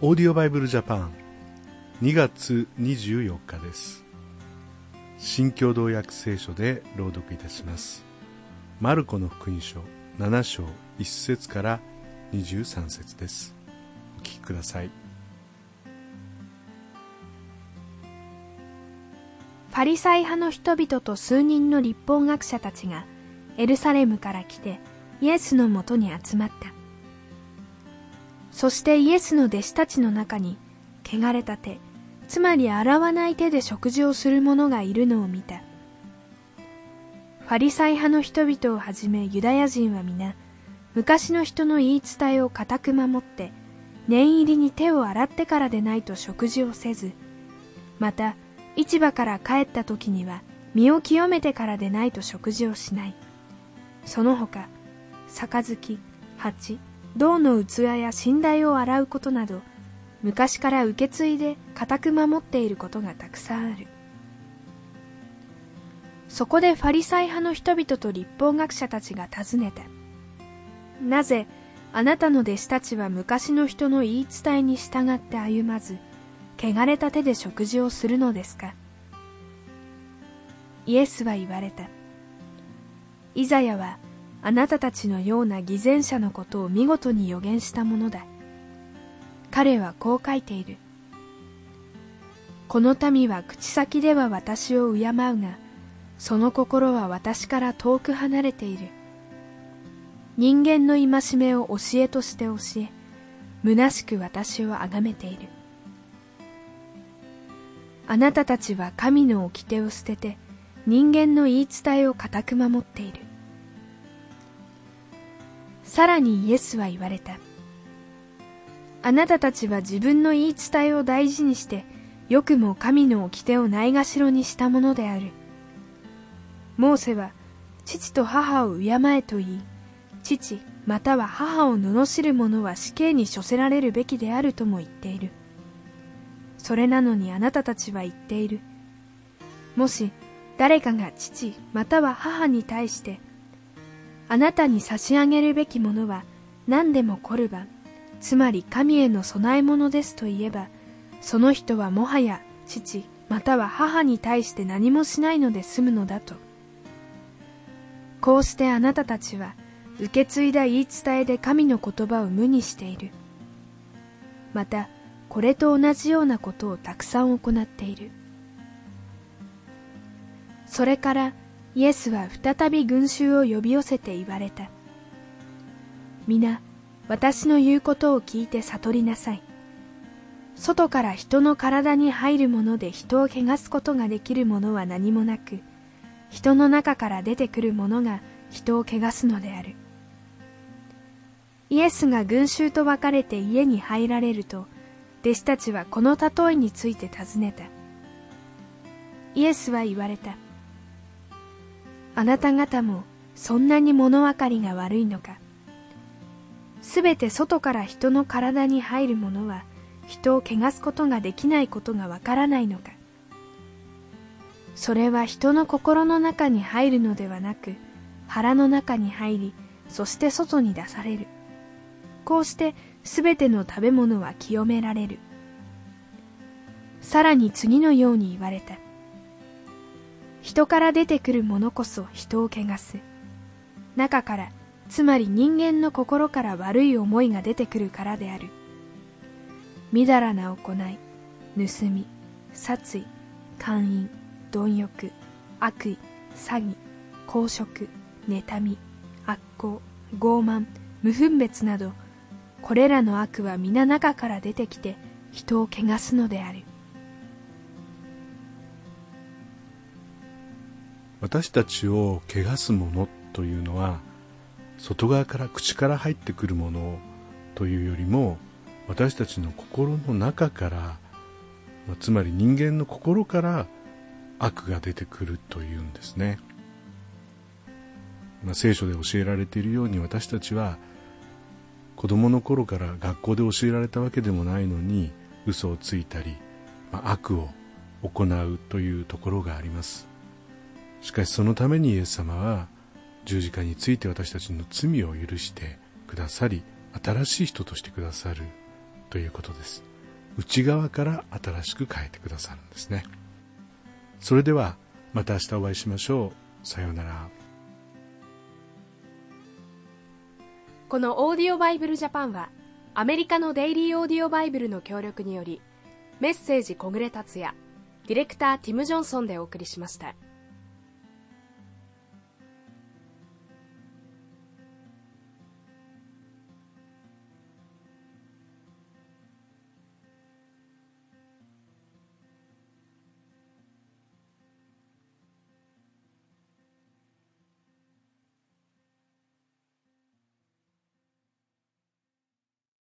オーディオバイブルジャパン2月24日です。新共同訳聖書で朗読いたします。マルコの福音書7章1節から23節です。お聞きください。パリサイ派の人々と数人の立法学者たちがエルサレムから来てイエスのもとに集まった。そしてイエスの弟子たちの中に汚れた手つまり洗わない手で食事をする者がいるのを見た。ファリサイ派の人々をはじめユダヤ人は皆昔の人の言い伝えを固く守って念入りに手を洗ってからでないと食事をせずまた市場から帰った時には身を清めてからでないと食事をしない。その他杯鉢銅の器や寝台を洗うことなど昔から受け継いで固く守っていることがたくさんある。そこでファリサイ派の人々と立法学者たちが尋ねたなぜあなたの弟子たちは昔の人の言い伝えに従って歩まず汚れた手で食事をするのですか？イエスは言われた。イザヤはあなたたちのような偽善者のことを見事に予言したものだ。彼はこう書いている。この民は口先では私を敬うがその心は私から遠く離れている。人間の戒めを教えとして教え虚しく私を崇めている。あなたたちは神の掟を捨てて人間の言い伝えを固く守っている。さらにイエスは言われた。あなたたちは自分の言い伝えを大事にして、よくも神の掟をないがしろにしたものである。モーセは、父と母を敬えと言い、父または母を罵る者は死刑に処せられるべきであるとも言っている。それなのにあなたたちは言っている。もし誰かが父または母に対して、あなたに差し上げるべきものは何でもコルバン、つまり神への供え物ですと言えば、その人はもはや父または母に対して何もしないので済むのだと。こうしてあなたたちは受け継いだ言い伝えで神の言葉を無にしている。また、これと同じようなことをたくさん行っている。それからイエスは再び群衆を呼び寄せて言われた。皆、私の言うことを聞いて悟りなさい。外から人の体に入るもので人を汚すことができるものは何もなく、人の中から出てくるものが人を汚すのである。イエスが群衆と別れて家に入られると、弟子たちはこの例えについて尋ねた。イエスは言われた。あなた方もそんなに物分かりが悪いのか。すべて外から人の体に入るものは人を汚すことができないことがわからないのか。それは人の心の中に入るのではなく、腹の中に入り、そして外に出される。こうしてすべての食べ物は清められる。さらに次のように言われた。人から出てくるものこそ人を汚す。中から、つまり人間の心から悪い思いが出てくるからである。みだらな行い、盗み、殺意、姦淫、貪欲、悪意、詐欺、公職、妬み、悪行、傲慢、無分別など、これらの悪は皆中から出てきて人を汚すのである。私たちを汚すものというのは外側から口から入ってくるものというよりも私たちの心の中からつまり人間の心から悪が出てくるというんですね、まあ、聖書で教えられているように私たちは子供の頃から学校で教えられたわけでもないのに嘘をついたり、まあ、悪を行うというところがあります。しかしそのためにイエス様は十字架について私たちの罪を許してくださり新しい人としてくださるということです。内側から新しく変えてくださるんですね。それではまた明日お会いしましょう。さようなら。このオーディオバイブルジャパンはアメリカのデイリーオーディオバイブルの協力によりメッセージ小暮達也ディレクターティム・ジョンソンでお送りしました。